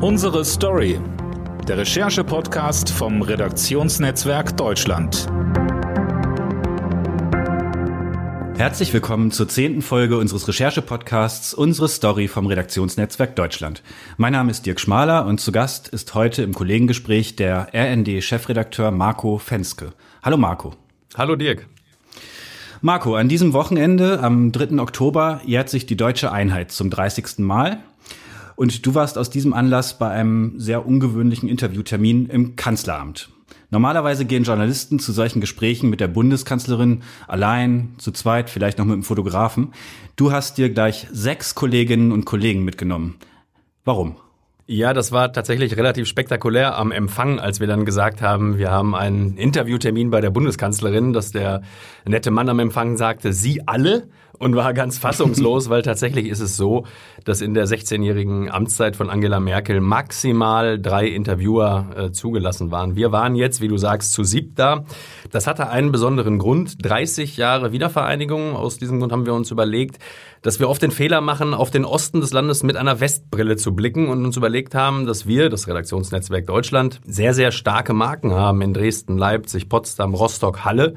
Unsere Story. Der Recherche-Podcast vom Redaktionsnetzwerk Deutschland. Herzlich willkommen zur zehnten Folge unseres Recherche-Podcasts Unsere Story vom Redaktionsnetzwerk Deutschland. Mein Name ist Dirk Schmaler und zu Gast ist heute im Kollegengespräch der RND-Chefredakteur Marco Fenske. Hallo Marco. Hallo Dirk. Marco, an diesem Wochenende, am 3. Oktober, jährt sich die deutsche Einheit zum 30. Mal. Und du warst aus diesem Anlass bei einem sehr ungewöhnlichen Interviewtermin im Kanzleramt. Normalerweise gehen Journalisten zu solchen Gesprächen mit der Bundeskanzlerin allein, zu zweit, vielleicht noch mit einem Fotografen. Du hast dir gleich sechs Kolleginnen und Kollegen mitgenommen. Warum? Ja, das war tatsächlich relativ spektakulär am Empfang, als wir dann gesagt haben, wir haben einen Interviewtermin bei der Bundeskanzlerin, dass der nette Mann am Empfang sagte, Sie alle? Und war ganz fassungslos, weil tatsächlich ist es so, dass in der 16-jährigen Amtszeit von Angela Merkel maximal drei Interviewer äh, zugelassen waren. Wir waren jetzt, wie du sagst, zu siebt da. Das hatte einen besonderen Grund. 30 Jahre Wiedervereinigung. Aus diesem Grund haben wir uns überlegt, dass wir oft den Fehler machen, auf den Osten des Landes mit einer Westbrille zu blicken und uns überlegt haben, dass wir, das Redaktionsnetzwerk Deutschland, sehr, sehr starke Marken haben in Dresden, Leipzig, Potsdam, Rostock, Halle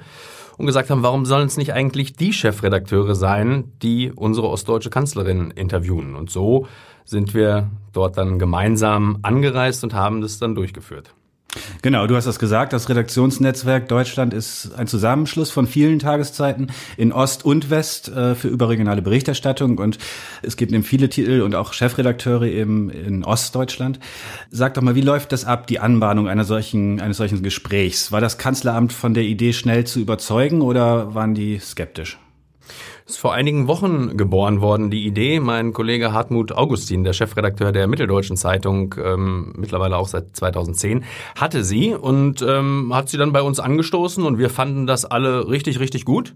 und gesagt haben, warum sollen es nicht eigentlich die Chefredakteure sein, die unsere ostdeutsche Kanzlerin interviewen? Und so sind wir dort dann gemeinsam angereist und haben das dann durchgeführt. Genau, du hast das gesagt. Das Redaktionsnetzwerk Deutschland ist ein Zusammenschluss von vielen Tageszeiten in Ost und West äh, für überregionale Berichterstattung und es gibt eben viele Titel und auch Chefredakteure eben in Ostdeutschland. Sag doch mal, wie läuft das ab, die Anbahnung einer solchen, eines solchen Gesprächs? War das Kanzleramt von der Idee schnell zu überzeugen oder waren die skeptisch? Ist vor einigen Wochen geboren worden, die Idee. Mein Kollege Hartmut Augustin, der Chefredakteur der Mitteldeutschen Zeitung, ähm, mittlerweile auch seit 2010, hatte sie und ähm, hat sie dann bei uns angestoßen und wir fanden das alle richtig, richtig gut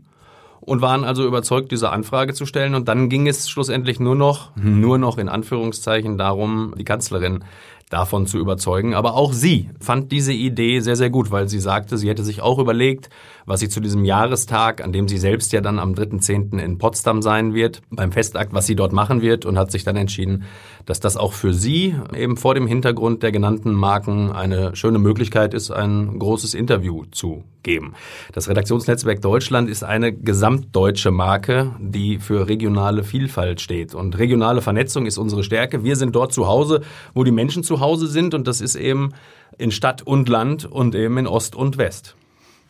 und waren also überzeugt, diese Anfrage zu stellen. Und dann ging es schlussendlich nur noch, nur noch in Anführungszeichen darum, die Kanzlerin davon zu überzeugen. Aber auch sie fand diese Idee sehr, sehr gut, weil sie sagte, sie hätte sich auch überlegt, was sie zu diesem Jahrestag, an dem sie selbst ja dann am 3.10. in Potsdam sein wird, beim Festakt, was sie dort machen wird und hat sich dann entschieden, dass das auch für sie eben vor dem Hintergrund der genannten Marken eine schöne Möglichkeit ist, ein großes Interview zu geben. Das Redaktionsnetzwerk Deutschland ist eine gesamtdeutsche Marke, die für regionale Vielfalt steht. Und regionale Vernetzung ist unsere Stärke. Wir sind dort zu Hause, wo die Menschen zu Hause sind und das ist eben in Stadt und Land und eben in Ost und West.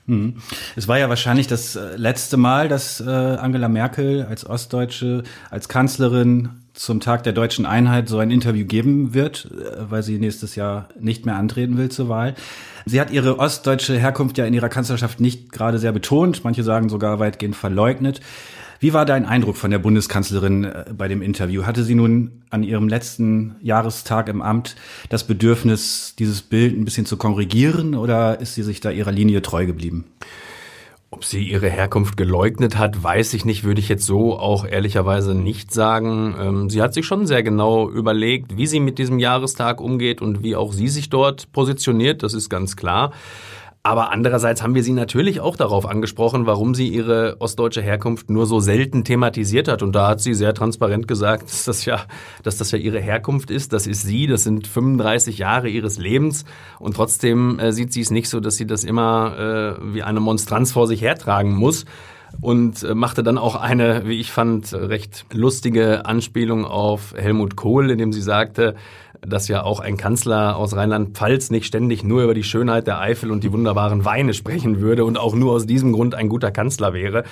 Hm. Es war ja wahrscheinlich das äh, letzte Mal, dass äh, Angela Merkel als Ostdeutsche, als Kanzlerin zum Tag der deutschen Einheit so ein Interview geben wird, äh, weil sie nächstes Jahr nicht mehr antreten will zur Wahl. Sie hat ihre ostdeutsche Herkunft ja in ihrer Kanzlerschaft nicht gerade sehr betont, manche sagen sogar weitgehend verleugnet. Wie war dein Eindruck von der Bundeskanzlerin äh, bei dem Interview? Hatte sie nun an ihrem letzten Jahrestag im Amt das Bedürfnis, dieses Bild ein bisschen zu korrigieren oder ist sie sich da ihrer Linie treu geblieben? Ob sie ihre Herkunft geleugnet hat, weiß ich nicht, würde ich jetzt so auch ehrlicherweise nicht sagen. Ähm, sie hat sich schon sehr genau überlegt, wie sie mit diesem Jahrestag umgeht und wie auch sie sich dort positioniert, das ist ganz klar. Aber andererseits haben wir sie natürlich auch darauf angesprochen, warum sie ihre ostdeutsche Herkunft nur so selten thematisiert hat. Und da hat sie sehr transparent gesagt, dass das ja, dass das ja ihre Herkunft ist. Das ist sie. Das sind 35 Jahre ihres Lebens. Und trotzdem äh, sieht sie es nicht so, dass sie das immer äh, wie eine Monstranz vor sich hertragen muss und äh, machte dann auch eine, wie ich fand, recht lustige Anspielung auf Helmut Kohl, indem sie sagte, dass ja auch ein Kanzler aus Rheinland-Pfalz nicht ständig nur über die Schönheit der Eifel und die wunderbaren Weine sprechen würde und auch nur aus diesem Grund ein guter Kanzler wäre.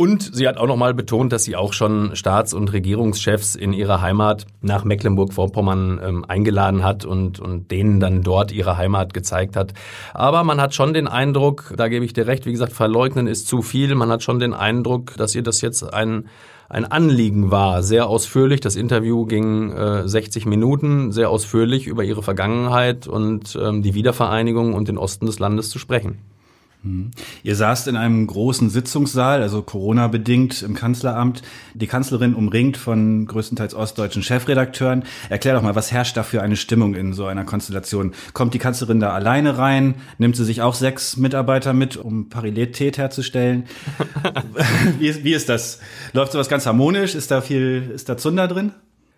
Und sie hat auch nochmal betont, dass sie auch schon Staats- und Regierungschefs in ihrer Heimat nach Mecklenburg-Vorpommern ähm, eingeladen hat und, und denen dann dort ihre Heimat gezeigt hat. Aber man hat schon den Eindruck, da gebe ich dir recht, wie gesagt, verleugnen ist zu viel. Man hat schon den Eindruck, dass ihr das jetzt ein ein Anliegen war. Sehr ausführlich. Das Interview ging äh, 60 Minuten, sehr ausführlich über ihre Vergangenheit und ähm, die Wiedervereinigung und den Osten des Landes zu sprechen. Mhm. Ihr saßt in einem großen Sitzungssaal, also Corona-bedingt im Kanzleramt. Die Kanzlerin umringt von größtenteils ostdeutschen Chefredakteuren. Erklär doch mal, was herrscht da für eine Stimmung in so einer Konstellation? Kommt die Kanzlerin da alleine rein? Nimmt sie sich auch sechs Mitarbeiter mit, um Parität herzustellen? wie, ist, wie ist das? Läuft sowas ganz harmonisch? Ist da viel, ist da Zunder drin?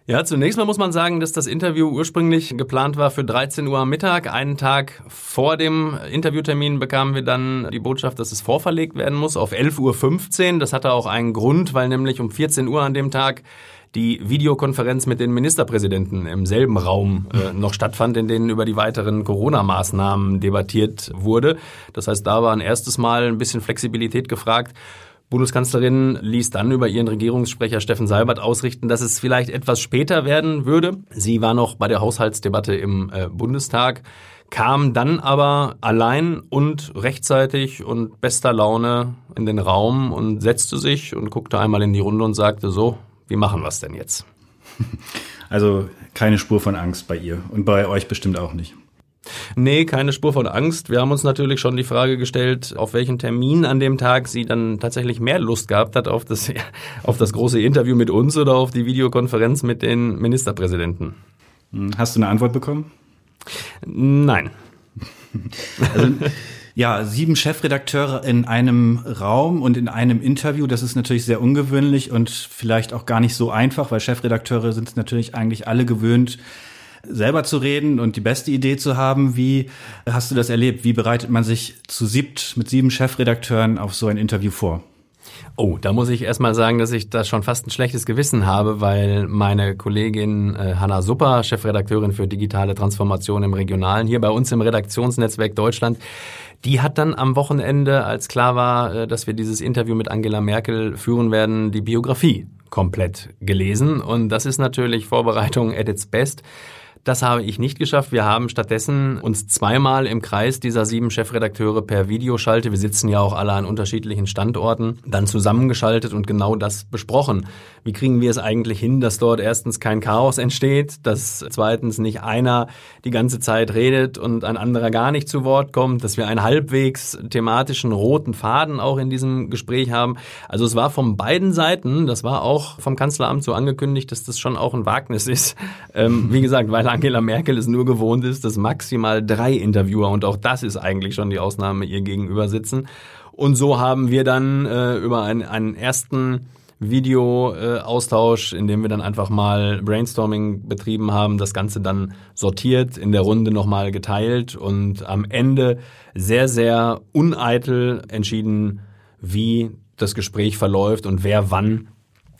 Ja, zunächst mal muss man sagen, dass das Interview ursprünglich geplant war für 13 Uhr am Mittag. Einen Tag vor dem Interviewtermin bekamen wir dann die Botschaft, dass es vorverlegt werden muss auf 11.15 Uhr. Das hatte auch einen Grund, weil nämlich um 14 Uhr an dem Tag die Videokonferenz mit den Ministerpräsidenten im selben Raum äh, noch stattfand, in denen über die weiteren Corona-Maßnahmen debattiert wurde. Das heißt, da war ein erstes Mal ein bisschen Flexibilität gefragt. Bundeskanzlerin ließ dann über ihren Regierungssprecher Steffen Seibert ausrichten, dass es vielleicht etwas später werden würde. Sie war noch bei der Haushaltsdebatte im äh, Bundestag, kam dann aber allein und rechtzeitig und bester Laune in den Raum und setzte sich und guckte einmal in die Runde und sagte so, wie machen wir es denn jetzt? Also keine Spur von Angst bei ihr und bei euch bestimmt auch nicht. Nee, keine Spur von Angst. Wir haben uns natürlich schon die Frage gestellt, auf welchen Termin an dem Tag sie dann tatsächlich mehr Lust gehabt hat, auf das, auf das große Interview mit uns oder auf die Videokonferenz mit den Ministerpräsidenten. Hast du eine Antwort bekommen? Nein. Also, ja, sieben Chefredakteure in einem Raum und in einem Interview, das ist natürlich sehr ungewöhnlich und vielleicht auch gar nicht so einfach, weil Chefredakteure sind natürlich eigentlich alle gewöhnt, selber zu reden und die beste Idee zu haben. Wie hast du das erlebt? Wie bereitet man sich zu siebt mit sieben Chefredakteuren auf so ein Interview vor? Oh, da muss ich erstmal sagen, dass ich da schon fast ein schlechtes Gewissen habe, weil meine Kollegin äh, Hanna Supper, Chefredakteurin für digitale Transformation im Regionalen, hier bei uns im Redaktionsnetzwerk Deutschland, die hat dann am Wochenende, als klar war, äh, dass wir dieses Interview mit Angela Merkel führen werden, die Biografie komplett gelesen. Und das ist natürlich Vorbereitung at its best. Das habe ich nicht geschafft. Wir haben stattdessen uns zweimal im Kreis dieser sieben Chefredakteure per Videoschalte, wir sitzen ja auch alle an unterschiedlichen Standorten, dann zusammengeschaltet und genau das besprochen. Wie kriegen wir es eigentlich hin, dass dort erstens kein Chaos entsteht, dass zweitens nicht einer die ganze Zeit redet und ein anderer gar nicht zu Wort kommt, dass wir einen halbwegs thematischen roten Faden auch in diesem Gespräch haben. Also es war von beiden Seiten, das war auch vom Kanzleramt so angekündigt, dass das schon auch ein Wagnis ist. Ähm, wie gesagt, weil Angela Merkel es nur gewohnt ist, dass maximal drei Interviewer, und auch das ist eigentlich schon die Ausnahme, ihr gegenüber sitzen. Und so haben wir dann äh, über einen, einen ersten Video-Austausch, in dem wir dann einfach mal Brainstorming betrieben haben, das Ganze dann sortiert, in der Runde nochmal geteilt und am Ende sehr, sehr uneitel entschieden, wie das Gespräch verläuft und wer wann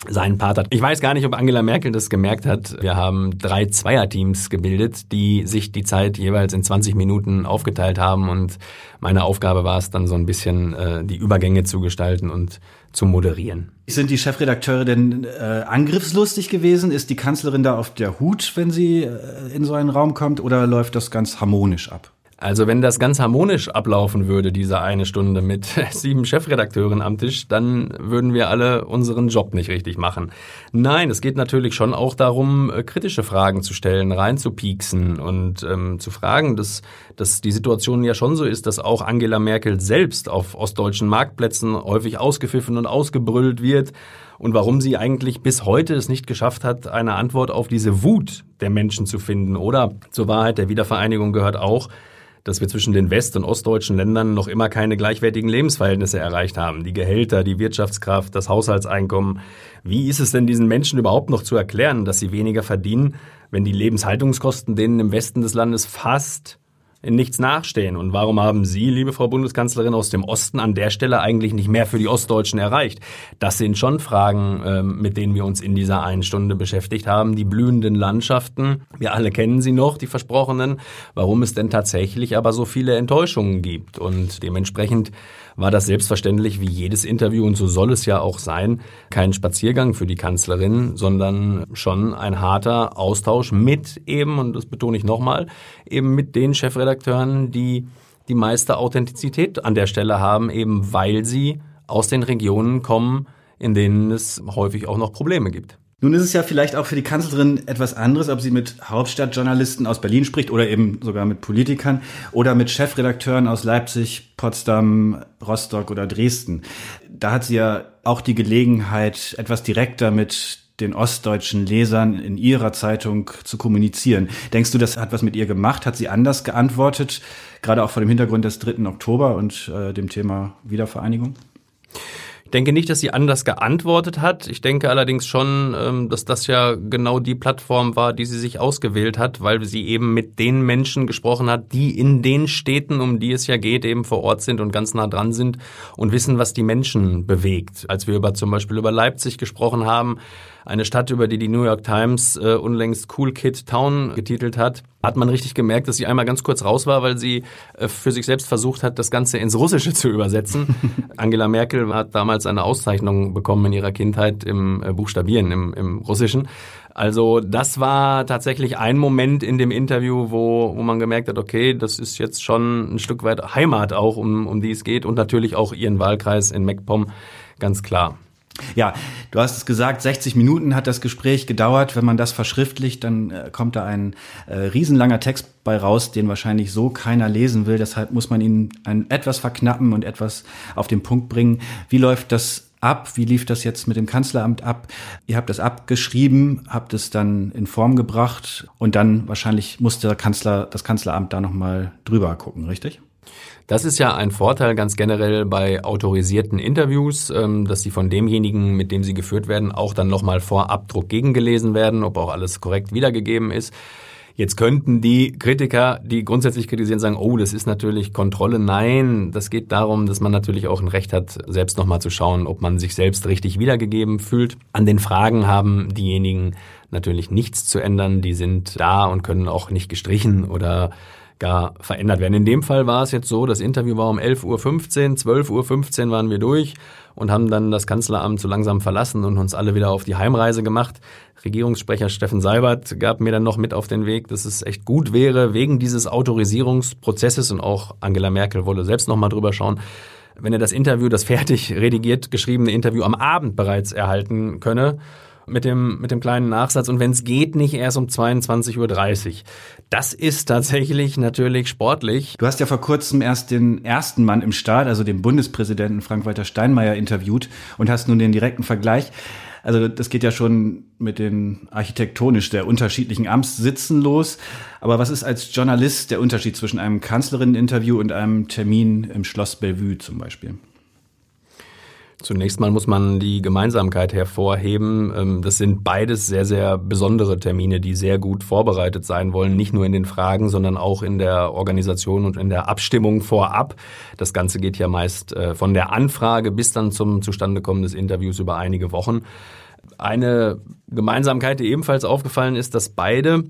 seinen Part hat. Ich weiß gar nicht, ob Angela Merkel das gemerkt hat. Wir haben drei Zweierteams gebildet, die sich die Zeit jeweils in 20 Minuten aufgeteilt haben und meine Aufgabe war es dann so ein bisschen äh, die Übergänge zu gestalten und zu moderieren. Sind die Chefredakteure denn äh, angriffslustig gewesen? Ist die Kanzlerin da auf der Hut, wenn sie äh, in so einen Raum kommt oder läuft das ganz harmonisch ab? Also wenn das ganz harmonisch ablaufen würde, diese eine Stunde mit sieben Chefredakteuren am Tisch, dann würden wir alle unseren Job nicht richtig machen. Nein, es geht natürlich schon auch darum, äh, kritische Fragen zu stellen, reinzupieksen und ähm, zu fragen, dass, dass die Situation ja schon so ist, dass auch Angela Merkel selbst auf ostdeutschen Marktplätzen häufig ausgepfiffen und ausgebrüllt wird und warum sie eigentlich bis heute es nicht geschafft hat, eine Antwort auf diese Wut der Menschen zu finden. Oder zur Wahrheit der Wiedervereinigung gehört auch, dass wir zwischen den west- und ostdeutschen Ländern noch immer keine gleichwertigen Lebensverhältnisse erreicht haben. Die Gehälter, die Wirtschaftskraft, das Haushaltseinkommen. Wie ist es denn diesen Menschen überhaupt noch zu erklären, dass sie weniger verdienen, wenn die Lebenshaltungskosten denen im Westen des Landes fast in nichts nachstehen. Und warum haben Sie, liebe Frau Bundeskanzlerin, aus dem Osten an der Stelle eigentlich nicht mehr für die Ostdeutschen erreicht? Das sind schon Fragen, ähm, mit denen wir uns in dieser einen Stunde beschäftigt haben. Die blühenden Landschaften, wir alle kennen sie noch, die versprochenen. Warum es denn tatsächlich aber so viele Enttäuschungen gibt. Und dementsprechend war das selbstverständlich wie jedes Interview und so soll es ja auch sein, kein Spaziergang für die Kanzlerin, sondern schon ein harter Austausch mit eben, und das betone ich nochmal, eben mit den Chefredakteuren, die die meiste Authentizität an der Stelle haben, eben weil sie aus den Regionen kommen, in denen es häufig auch noch Probleme gibt. Nun ist es ja vielleicht auch für die Kanzlerin etwas anderes, ob sie mit Hauptstadtjournalisten aus Berlin spricht oder eben sogar mit Politikern oder mit Chefredakteuren aus Leipzig, Potsdam, Rostock oder Dresden. Da hat sie ja auch die Gelegenheit, etwas direkter mit den ostdeutschen Lesern in ihrer Zeitung zu kommunizieren. Denkst du, das hat was mit ihr gemacht? Hat sie anders geantwortet, gerade auch vor dem Hintergrund des 3. Oktober und äh, dem Thema Wiedervereinigung? Denke nicht, dass sie anders geantwortet hat. Ich denke allerdings schon, ähm, dass das ja genau die Plattform war, die sie sich ausgewählt hat, weil sie eben mit den Menschen gesprochen hat, die in den Städten, um die es ja geht, eben vor Ort sind und ganz nah dran sind und wissen, was die Menschen bewegt. Als wir über zum Beispiel über Leipzig gesprochen haben, eine Stadt, über die die New York Times äh, unlängst Cool Kid Town getitelt hat, hat man richtig gemerkt, dass sie einmal ganz kurz raus war, weil sie äh, für sich selbst versucht hat, das Ganze ins Russische zu übersetzen. Angela Merkel hat damals eine Auszeichnung bekommen in ihrer Kindheit im äh, Buchstabieren, im, im Russischen. Also das war tatsächlich ein Moment in dem Interview, wo, wo man gemerkt hat, okay, das ist jetzt schon ein Stück weit Heimat auch, um, um die es geht und natürlich auch ihren Wahlkreis in MacPom, ganz klar. Ja, du hast es gesagt, 60 Minuten hat das Gespräch gedauert. Wenn man das verschriftlicht, dann äh, kommt da ein äh, riesenlanger Text bei raus, den wahrscheinlich so keiner lesen will. Deshalb muss man ihn ein, etwas verknappen und etwas auf den Punkt bringen. Wie läuft das ab? Wie lief das jetzt mit dem Kanzleramt ab? Ihr habt das abgeschrieben, habt es dann in Form gebracht und dann wahrscheinlich musste der Kanzler, das Kanzleramt da nochmal drüber gucken, richtig? Das ist ja ein Vorteil ganz generell bei autorisierten Interviews, ähm, dass sie von demjenigen, mit dem sie geführt werden, auch dann nochmal vor Abdruck gegengelesen werden, ob auch alles korrekt wiedergegeben ist. Jetzt könnten die Kritiker, die grundsätzlich kritisieren, sagen, oh, das ist natürlich Kontrolle. Nein, das geht darum, dass man natürlich auch ein Recht hat, selbst nochmal zu schauen, ob man sich selbst richtig wiedergegeben fühlt. An den Fragen haben diejenigen natürlich nichts zu ändern. Die sind da und können auch nicht gestrichen oder gar verändert werden. In dem Fall war es jetzt so, das Interview war um 11.15 Uhr, 12.15 Uhr waren wir durch und haben dann das Kanzleramt so langsam verlassen und uns alle wieder auf die Heimreise gemacht. Regierungssprecher Steffen Seibert gab mir dann noch mit auf den Weg, dass es echt gut wäre, wegen dieses Autorisierungsprozesses und auch Angela Merkel wolle selbst nochmal drüber schauen, wenn er das Interview, das fertig redigiert geschriebene Interview am Abend bereits erhalten könne mit dem, mit dem kleinen Nachsatz und wenn es geht, nicht erst um 22.30 Uhr. Das ist tatsächlich natürlich sportlich. Du hast ja vor kurzem erst den ersten Mann im Staat, also den Bundespräsidenten Frank-Walter Steinmeier, interviewt und hast nun den direkten Vergleich. Also das geht ja schon mit den architektonisch der unterschiedlichen Amtssitzen los. Aber was ist als Journalist der Unterschied zwischen einem Kanzlerinneninterview und einem Termin im Schloss Bellevue zum Beispiel? Zunächst mal muss man die Gemeinsamkeit hervorheben. Ähm, das sind beides sehr, sehr besondere Termine, die sehr gut vorbereitet sein wollen. Nicht nur in den Fragen, sondern auch in der Organisation und in der Abstimmung vorab. Das Ganze geht ja meist äh, von der Anfrage bis dann zum Zustandekommen des Interviews über einige Wochen. Eine Gemeinsamkeit, die ebenfalls aufgefallen ist, dass beide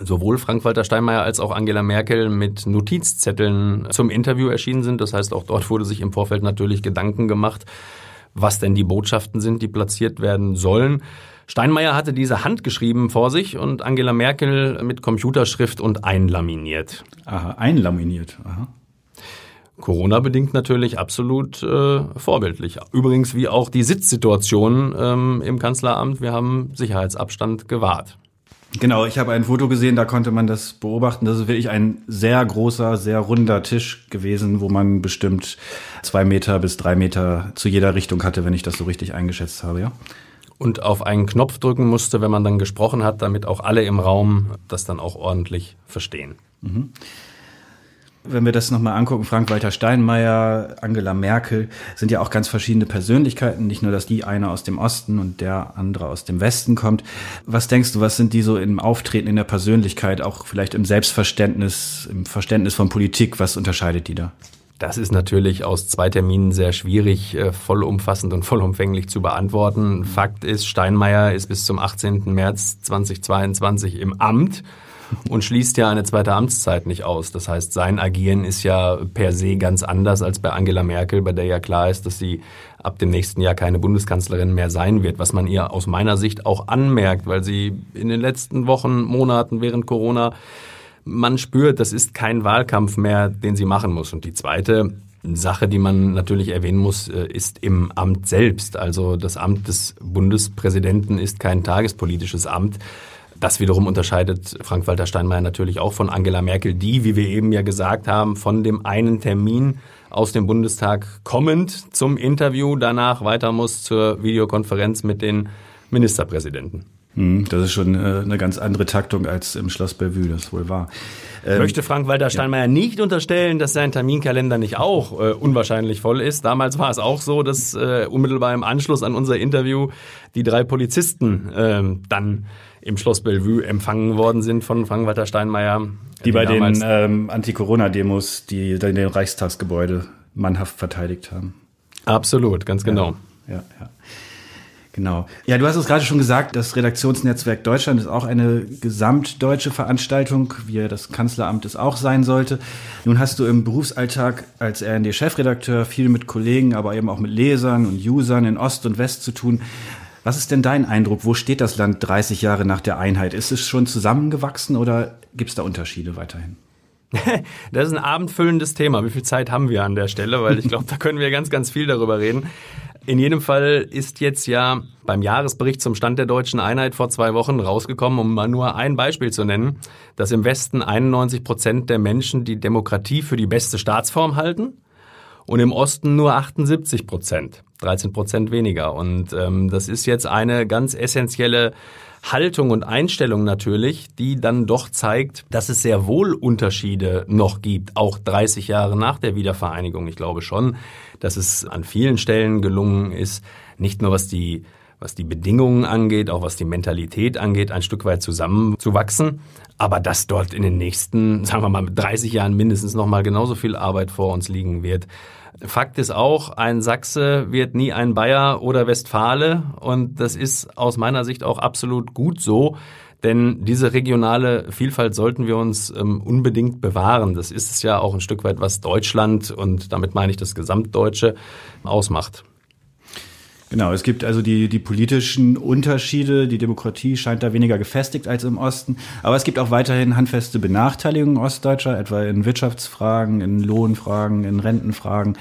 sowohl Frank-Walter Steinmeier als auch Angela Merkel mit Notizzetteln zum Interview erschienen sind. Das heißt, auch dort wurde sich im Vorfeld natürlich Gedanken gemacht, was denn die Botschaften sind, die platziert werden sollen. Steinmeier hatte diese handgeschrieben vor sich und Angela Merkel mit Computerschrift und einlaminiert. Aha, einlaminiert. Aha. Corona-bedingt natürlich absolut äh, vorbildlich. Übrigens wie auch die Sitzsituation ähm, im Kanzleramt. Wir haben Sicherheitsabstand gewahrt. Genau, ich habe ein Foto gesehen, da konnte man das beobachten. Das ist wirklich ein sehr großer, sehr runder Tisch gewesen, wo man bestimmt zwei Meter bis drei Meter zu jeder Richtung hatte, wenn ich das so richtig eingeschätzt habe, ja. Und auf einen Knopf drücken musste, wenn man dann gesprochen hat, damit auch alle im Raum das dann auch ordentlich verstehen. Mhm. Wenn wir das nochmal angucken, Frank-Walter Steinmeier, Angela Merkel, sind ja auch ganz verschiedene Persönlichkeiten. Nicht nur, dass die eine aus dem Osten und der andere aus dem Westen kommt. Was denkst du, was sind die so im Auftreten in der Persönlichkeit, auch vielleicht im Selbstverständnis, im Verständnis von Politik? Was unterscheidet die da? Das ist natürlich aus zwei Terminen sehr schwierig, äh, vollumfassend und vollumfänglich zu beantworten. Fakt ist, Steinmeier ist bis zum 18. März 2022 im Amt und schließt ja eine zweite Amtszeit nicht aus. Das heißt, sein Agieren ist ja per se ganz anders als bei Angela Merkel, bei der ja klar ist, dass sie ab dem nächsten Jahr keine Bundeskanzlerin mehr sein wird, was man ihr aus meiner Sicht auch anmerkt, weil sie in den letzten Wochen, Monaten während Corona man spürt, das ist kein Wahlkampf mehr, den sie machen muss. Und die zweite Sache, die man natürlich erwähnen muss, äh, ist im Amt selbst. Also das Amt des Bundespräsidenten ist kein tagespolitisches Amt. Das wiederum unterscheidet Frank-Walter Steinmeier natürlich auch von Angela Merkel, die, wie wir eben ja gesagt haben, von dem einen Termin aus dem Bundestag kommend zum Interview danach weiter muss zur Videokonferenz mit den Ministerpräsidenten. Hm, das ist schon äh, eine ganz andere Taktung als im Schloss Bellevue, das wohl wahr. Ähm, möchte Frank-Walter Steinmeier ja. nicht unterstellen, dass sein Terminkalender nicht auch äh, unwahrscheinlich voll ist. Damals war es auch so, dass äh, unmittelbar im Anschluss an unser Interview die drei Polizisten äh, dann im Schloss Bellevue empfangen worden sind von Frank-Walter Steinmeier. Die, die bei den ähm, Anti-Corona-Demos, die in den Reichstagsgebäude mannhaft verteidigt haben. Absolut, ganz genau. ja, ja. ja. Genau. Ja, du hast es gerade schon gesagt, das Redaktionsnetzwerk Deutschland ist auch eine gesamtdeutsche Veranstaltung, wie das Kanzleramt es auch sein sollte. Nun hast du im Berufsalltag als RND-Chefredakteur viel mit Kollegen, aber eben auch mit Lesern und Usern in Ost und West zu tun. Was ist denn dein Eindruck? Wo steht das Land 30 Jahre nach der Einheit? Ist es schon zusammengewachsen oder gibt es da Unterschiede weiterhin? Das ist ein abendfüllendes Thema. Wie viel Zeit haben wir an der Stelle? Weil ich glaube, da können wir ganz, ganz viel darüber reden. In jedem Fall ist jetzt ja beim Jahresbericht zum Stand der deutschen Einheit vor zwei Wochen rausgekommen, um mal nur ein Beispiel zu nennen, dass im Westen 91 Prozent der Menschen die Demokratie für die beste Staatsform halten und im Osten nur 78 Prozent, 13 Prozent weniger. Und ähm, das ist jetzt eine ganz essentielle Haltung und Einstellung natürlich, die dann doch zeigt, dass es sehr wohl Unterschiede noch gibt, auch 30 Jahre nach der Wiedervereinigung. Ich glaube schon, dass es an vielen Stellen gelungen ist, nicht nur was die was die Bedingungen angeht, auch was die Mentalität angeht, ein Stück weit zusammenzuwachsen. Aber dass dort in den nächsten, sagen wir mal, 30 Jahren mindestens noch mal genauso viel Arbeit vor uns liegen wird. Fakt ist auch, ein Sachse wird nie ein Bayer oder Westfale und das ist aus meiner Sicht auch absolut gut so, denn diese regionale Vielfalt sollten wir uns ähm, unbedingt bewahren. Das ist es ja auch ein Stück weit, was Deutschland und damit meine ich das Gesamtdeutsche ausmacht. Genau, es gibt also die, die politischen Unterschiede. Die Demokratie scheint da weniger gefestigt als im Osten. Aber es gibt auch weiterhin handfeste Benachteiligungen Ostdeutscher, etwa in Wirtschaftsfragen, in Lohnfragen, in Rentenfragen.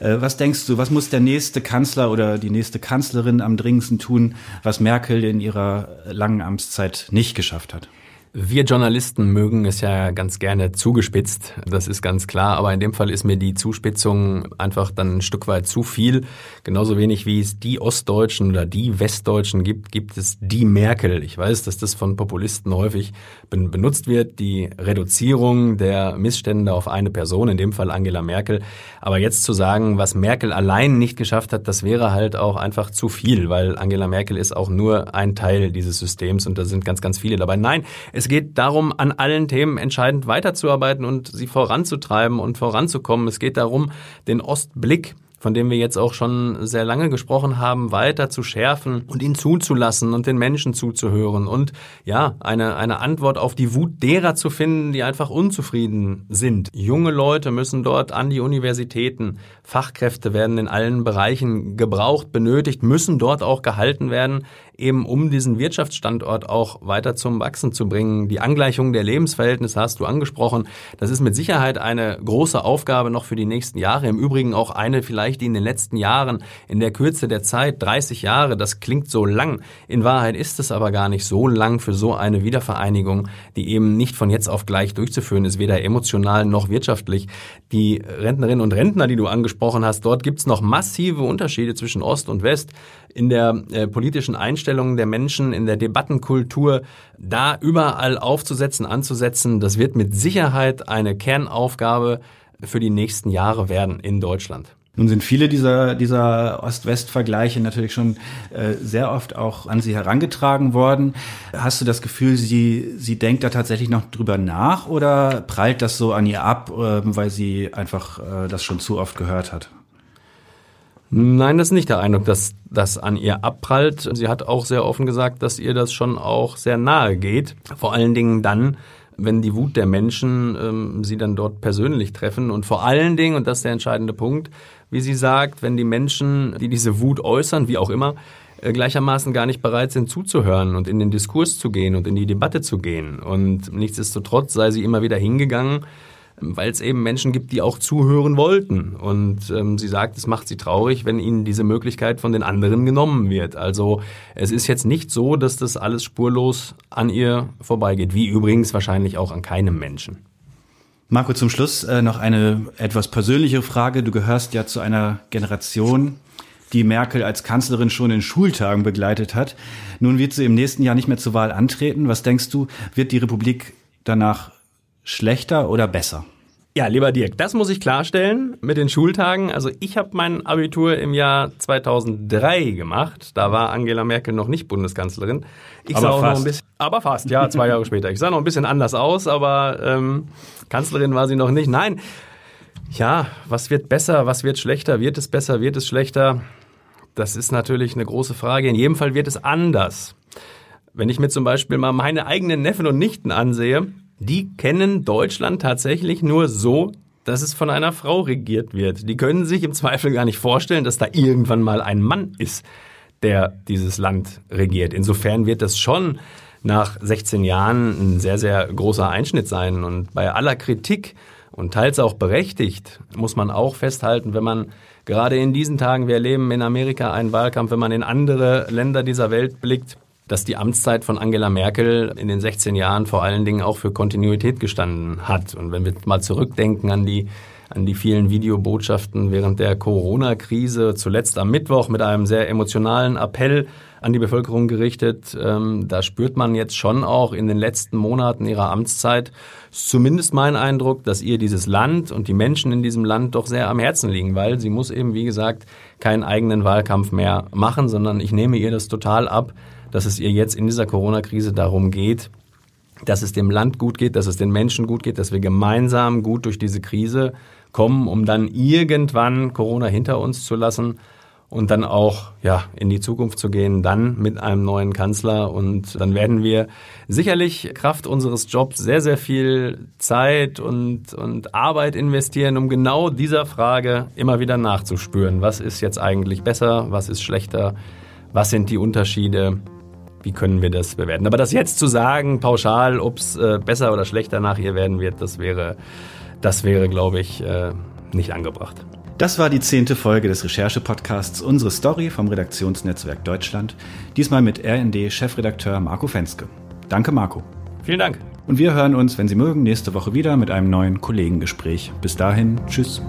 Äh, was denkst du, was muss der nächste Kanzler oder die nächste Kanzlerin am dringendsten tun, was Merkel in ihrer langen Amtszeit nicht geschafft hat? Wir Journalisten mögen es ja ganz gerne zugespitzt, das ist ganz klar, aber in dem Fall ist mir die Zuspitzung einfach dann ein Stück weit zu viel. Genauso wenig wie es die Ostdeutschen oder die Westdeutschen gibt, gibt es die Merkel. Ich weiß, dass das von Populisten häufig benutzt wird, die Reduzierung der Missstände auf eine Person, in dem Fall Angela Merkel. Aber jetzt zu sagen, was Merkel allein nicht geschafft hat, das wäre halt auch einfach zu viel, weil Angela Merkel ist auch nur ein Teil dieses Systems und da sind ganz, ganz viele dabei. Nein, es geht darum, an allen Themen entscheidend weiterzuarbeiten und sie voranzutreiben und voranzukommen. Es geht darum, den Ostblick von dem wir jetzt auch schon sehr lange gesprochen haben, weiter zu schärfen und ihn zuzulassen und den Menschen zuzuhören und ja, eine, eine Antwort auf die Wut derer zu finden, die einfach unzufrieden sind. Junge Leute müssen dort an die Universitäten, Fachkräfte werden in allen Bereichen gebraucht, benötigt, müssen dort auch gehalten werden eben um diesen Wirtschaftsstandort auch weiter zum Wachsen zu bringen. Die Angleichung der Lebensverhältnisse hast du angesprochen. Das ist mit Sicherheit eine große Aufgabe noch für die nächsten Jahre. Im Übrigen auch eine vielleicht, die in den letzten Jahren in der Kürze der Zeit, 30 Jahre, das klingt so lang. In Wahrheit ist es aber gar nicht so lang für so eine Wiedervereinigung, die eben nicht von jetzt auf gleich durchzuführen ist, weder emotional noch wirtschaftlich. Die Rentnerinnen und Rentner, die du angesprochen hast, dort gibt es noch massive Unterschiede zwischen Ost und West in der äh, politischen Einstellung der Menschen, in der Debattenkultur, da überall aufzusetzen, anzusetzen, das wird mit Sicherheit eine Kernaufgabe für die nächsten Jahre werden in Deutschland. Nun sind viele dieser, dieser Ost-West-Vergleiche natürlich schon äh, sehr oft auch an Sie herangetragen worden. Hast du das Gefühl, sie, sie denkt da tatsächlich noch drüber nach oder prallt das so an ihr ab, äh, weil sie einfach äh, das schon zu oft gehört hat? Nein, das ist nicht der Eindruck, dass das an ihr abprallt. Sie hat auch sehr offen gesagt, dass ihr das schon auch sehr nahe geht. Vor allen Dingen dann, wenn die Wut der Menschen ähm, sie dann dort persönlich treffen. Und vor allen Dingen, und das ist der entscheidende Punkt, wie sie sagt, wenn die Menschen, die diese Wut äußern, wie auch immer, äh, gleichermaßen gar nicht bereit sind zuzuhören und in den Diskurs zu gehen und in die Debatte zu gehen. Und nichtsdestotrotz sei sie immer wieder hingegangen weil es eben Menschen gibt, die auch zuhören wollten. Und ähm, sie sagt, es macht sie traurig, wenn ihnen diese Möglichkeit von den anderen genommen wird. Also es ist jetzt nicht so, dass das alles spurlos an ihr vorbeigeht, wie übrigens wahrscheinlich auch an keinem Menschen. Marco, zum Schluss äh, noch eine etwas persönliche Frage. Du gehörst ja zu einer Generation, die Merkel als Kanzlerin schon in Schultagen begleitet hat. Nun wird sie im nächsten Jahr nicht mehr zur Wahl antreten. Was denkst du, wird die Republik danach schlechter oder besser? Ja, lieber Dirk, das muss ich klarstellen mit den Schultagen. Also ich habe mein Abitur im Jahr 2003 gemacht. Da war Angela Merkel noch nicht Bundeskanzlerin. Ich aber sah auch fast. noch ein bisschen, aber fast, ja, zwei Jahre später. Ich sah noch ein bisschen anders aus, aber ähm, Kanzlerin war sie noch nicht. Nein, ja, was wird besser, was wird schlechter? Wird es besser, wird es schlechter? Das ist natürlich eine große Frage. In jedem Fall wird es anders. Wenn ich mir zum Beispiel mal meine eigenen Neffen und Nichten ansehe, die kennen Deutschland tatsächlich nur so, dass es von einer Frau regiert wird. Die können sich im Zweifel gar nicht vorstellen, dass da irgendwann mal ein Mann ist, der dieses Land regiert. Insofern wird das schon nach 16 Jahren ein sehr, sehr großer Einschnitt sein. Und bei aller Kritik und teils auch berechtigt, muss man auch festhalten, wenn man gerade in diesen Tagen, wir erleben in Amerika einen Wahlkampf, wenn man in andere Länder dieser Welt blickt, dass die Amtszeit von Angela Merkel in den 16 Jahren vor allen Dingen auch für Kontinuität gestanden hat. Und wenn wir mal zurückdenken an die an die vielen Videobotschaften während der Corona-Krise, zuletzt am Mittwoch mit einem sehr emotionalen Appell an die Bevölkerung gerichtet. Ähm, da spürt man jetzt schon auch in den letzten Monaten ihrer Amtszeit zumindest mein Eindruck, dass ihr dieses Land und die Menschen in diesem Land doch sehr am Herzen liegen, weil sie muss eben, wie gesagt, keinen eigenen Wahlkampf mehr machen, sondern ich nehme ihr das total ab, dass es ihr jetzt in dieser Corona-Krise darum geht, dass es dem Land gut geht, dass es den Menschen gut geht, dass wir gemeinsam gut durch diese Krise kommen, um dann irgendwann Corona hinter uns zu lassen und dann auch ja in die Zukunft zu gehen, dann mit einem neuen Kanzler. Und dann werden wir sicherlich Kraft unseres Jobs sehr sehr viel Zeit und und Arbeit investieren, um genau dieser Frage immer wieder nachzuspüren, was ist jetzt eigentlich besser, was ist schlechter, was sind die Unterschiede wie können wir das bewerten? Aber das jetzt zu sagen, pauschal, ob es äh, besser oder schlechter nach ihr werden wird, das wäre, das wäre, glaube ich, äh, nicht angebracht. Das war die zehnte Folge des Recherche-Podcasts Unsere Story vom Redaktionsnetzwerk Deutschland. Diesmal mit RND-Chefredakteur Marco Fenske. Danke, Marco. Vielen Dank. Und wir hören uns, wenn Sie mögen, nächste Woche wieder mit einem neuen Kollegengespräch. Bis dahin, tschüss.